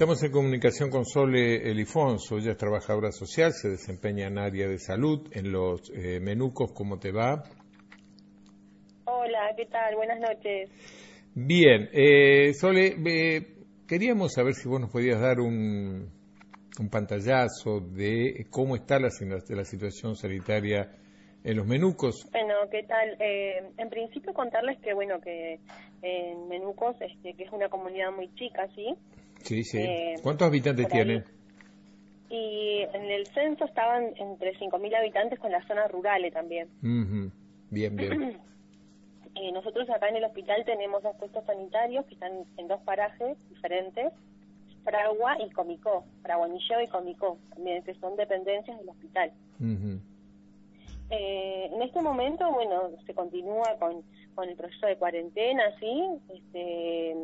Estamos en comunicación con Sole Elifonso, ella es trabajadora social, se desempeña en área de salud, en los eh, menucos, ¿cómo te va? Hola, ¿qué tal? Buenas noches. Bien, eh, Sole, eh, queríamos saber si vos nos podías dar un, un pantallazo de cómo está la, la situación sanitaria en los menucos. Bueno, ¿qué tal? Eh, en principio contarles que, bueno, que en Menucos, este, que es una comunidad muy chica, ¿sí? Sí, sí. Eh, ¿Cuántos habitantes tiene? Y en el censo estaban entre 5.000 habitantes con las zonas rurales también. Bien, bien. y nosotros acá en el hospital tenemos dos puestos sanitarios que están en dos parajes diferentes, Fragua y Comicó, Fraguanillo y Comicó, también que son dependencias del hospital. Eh, en este momento, bueno, se continúa con, con el proceso de cuarentena, ¿sí? Este,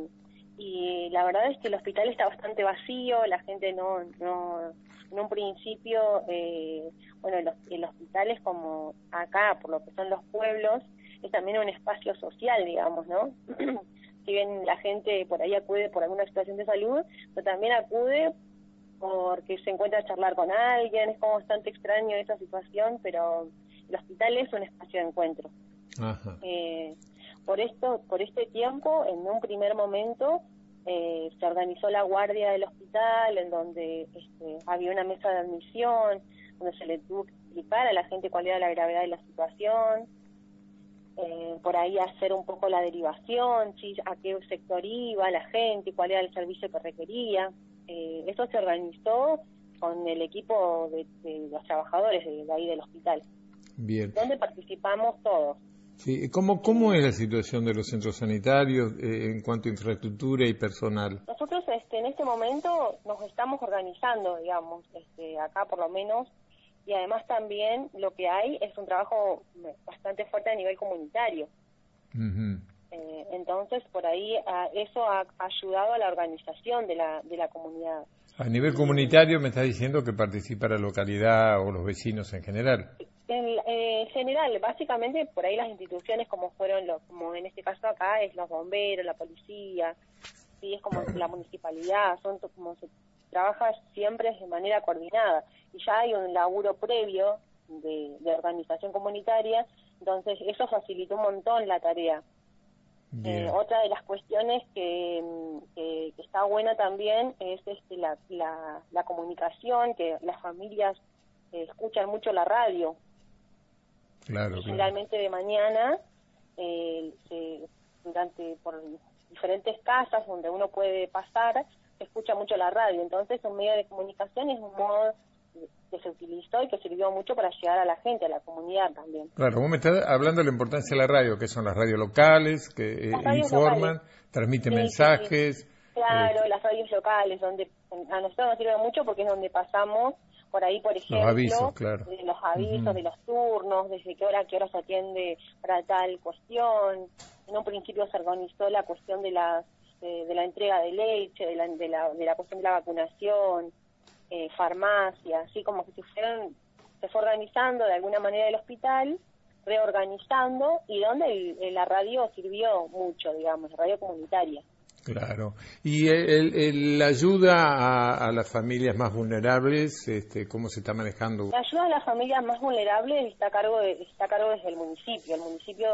y la verdad es que el hospital está bastante vacío, la gente no, no en un principio, eh, bueno, el, el hospital es como acá, por lo que son los pueblos, es también un espacio social, digamos, ¿no? si bien la gente por ahí acude por alguna situación de salud, pero también acude porque se encuentra a charlar con alguien, es como bastante extraño esa situación, pero el hospital es un espacio de encuentro. Eh, por esto, por este tiempo, en un primer momento, eh, se organizó la guardia del hospital, en donde este, había una mesa de admisión, donde se le tuvo que explicar a la gente cuál era la gravedad de la situación, eh, por ahí hacer un poco la derivación, a qué sector iba la gente, cuál era el servicio que requería. Eh, eso se organizó con el equipo de, los trabajadores de, ahí del hospital. Bien. Donde participamos todos. Sí, ¿cómo, cómo es la situación de los centros sanitarios eh, en cuanto a infraestructura y personal? Nosotros este, en este momento nos estamos organizando, digamos, este, acá por lo menos, y además también lo que hay es un trabajo bastante fuerte a nivel comunitario. Eh, entonces, por ahí eso ha ayudado a la organización de la, de la comunidad. A nivel comunitario me está diciendo que participa la localidad o los vecinos en general. En, eh, general, básicamente por ahí las instituciones como fueron, los, como en este caso acá es los bomberos, la policía, sí, es como la municipalidad, son como se trabaja siempre de manera coordinada y ya hay un laburo previo de, organización comunitaria, entonces eso facilitó un montón la tarea. Eh, otra de las cuestiones que, que, está buena también es este, la, la, comunicación, que las familias eh, escuchan mucho la radio, Claro, Generalmente de mañana, eh, durante por diferentes casas donde uno puede pasar, se escucha mucho la radio. Entonces, un medio de comunicación es un modo que se utilizó y que sirvió mucho para llegar a la gente, a la comunidad también. Claro, vos me estás hablando de la importancia de la radio, que son las radios locales, que eh, informan, transmiten mensajes. Claro, eh, las radios locales, donde a nosotros nos sirve mucho porque es donde pasamos por ahí, por ejemplo, los avisos, claro. de los avisos de los turnos, desde qué hora qué hora se atiende para tal cuestión. En un principio se organizó la cuestión de la, de, la entrega de leche, de la, de la, de la cuestión de la vacunación, eh, farmacia, así como que se fueron, se fue organizando de alguna manera el hospital, reorganizando y donde la radio sirvió mucho, digamos, la radio comunitaria. Claro. ¿Y el, la ayuda a, las familias más vulnerables, este, cómo se está manejando? La ayuda a las familias más vulnerables está a cargo, está a cargo desde el municipio. El municipio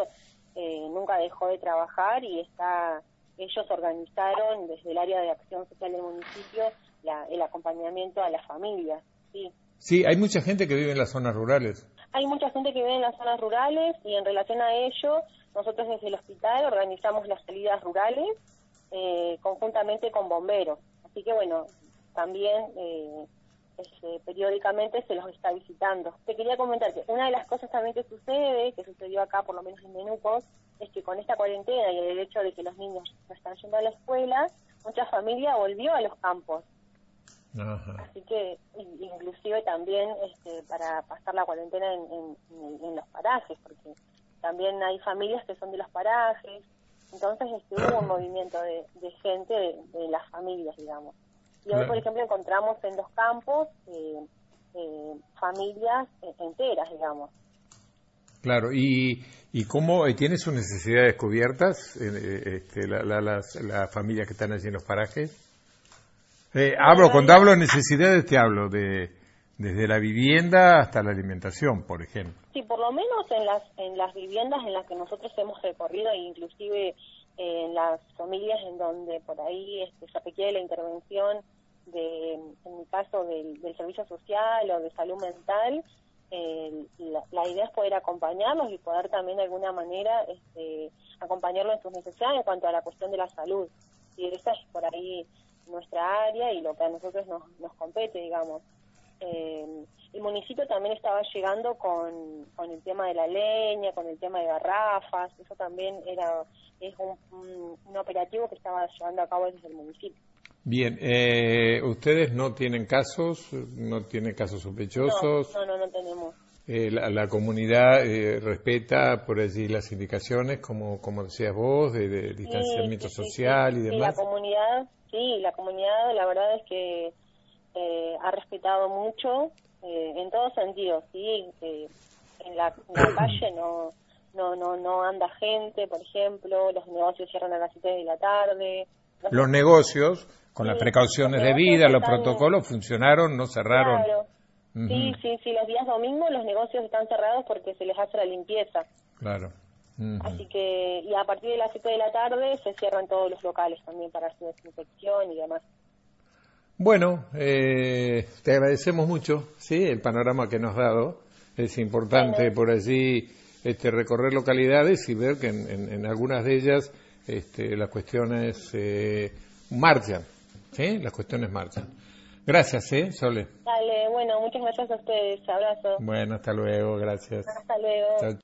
eh, nunca dejó de trabajar y está ellos organizaron desde el área de acción social del municipio el acompañamiento a las familias. Sí. sí, hay mucha gente que vive en las zonas rurales. Hay mucha gente que vive en las zonas rurales y en relación a ello, nosotros desde el hospital organizamos las salidas rurales eh, conjuntamente con bomberos. Así que bueno, también eh, este, periódicamente se los está visitando. Te quería comentar que una de las cosas también que sucede, que sucedió acá por lo menos en Menucos, es que con esta cuarentena y el hecho de que los niños no están yendo a la escuela, mucha familia volvió a los campos. Así que inclusive también este, para pasar la cuarentena en, en los parajes, porque también hay familias que son de los parajes, entonces hubo un movimiento de, gente de, las familias, digamos. Y hoy, por ejemplo, encontramos en los campos eh, eh, familias enteras, digamos. Claro, ¿y, y cómo eh, tiene sus necesidades cubiertas este, la, la, las, familias que están allí en los parajes? Eh, hablo, cuando hablo de necesidades te hablo de desde la vivienda hasta la alimentación, por ejemplo. Sí, por lo menos en las en las viviendas en las que nosotros hemos recorrido e inclusive eh, en las familias en donde por ahí este, se requiere la intervención de, en mi caso, del, servicio social o de salud mental, la, idea es poder acompañarlos y poder también de alguna manera este, acompañarlos en sus necesidades en cuanto a la cuestión de la salud. Y esa es por ahí nuestra área y lo que a nosotros nos, nos compete, digamos. Eh, el municipio también estaba llegando con, con el tema de la leña, con el tema de garrafas, eso también era es un, un, operativo que estaba llevando a cabo desde el municipio. Bien, eh, ¿ustedes no tienen casos, no tienen casos sospechosos? No, no, no, tenemos. Eh, la, comunidad eh, respeta por allí las indicaciones, como, como decías vos, de, distanciamiento social y demás. Sí, la comunidad, sí, la comunidad, la verdad es que eh, ha respetado mucho eh, en todos sentidos, sí, en la, calle no, no, no, no anda gente, por ejemplo, los negocios cierran a las 7 de la tarde. Los, negocios, con las precauciones debidas, los protocolos funcionaron, no cerraron. Claro. Sí, sí, sí, los días domingos los negocios están cerrados porque se les hace la limpieza. Claro. Así que, y a partir de las 7 de la tarde se cierran todos los locales también para su desinfección y demás. Bueno, eh, te agradecemos mucho, sí, el panorama que nos has dado. Es importante por allí este, recorrer localidades y ver que en, algunas de ellas este, las cuestiones eh, marchan, ¿sí? Las cuestiones marchan. Gracias, ¿eh, Sole? Dale, bueno, muchas gracias a ustedes. Abrazo. Bueno, hasta luego, gracias. Hasta luego.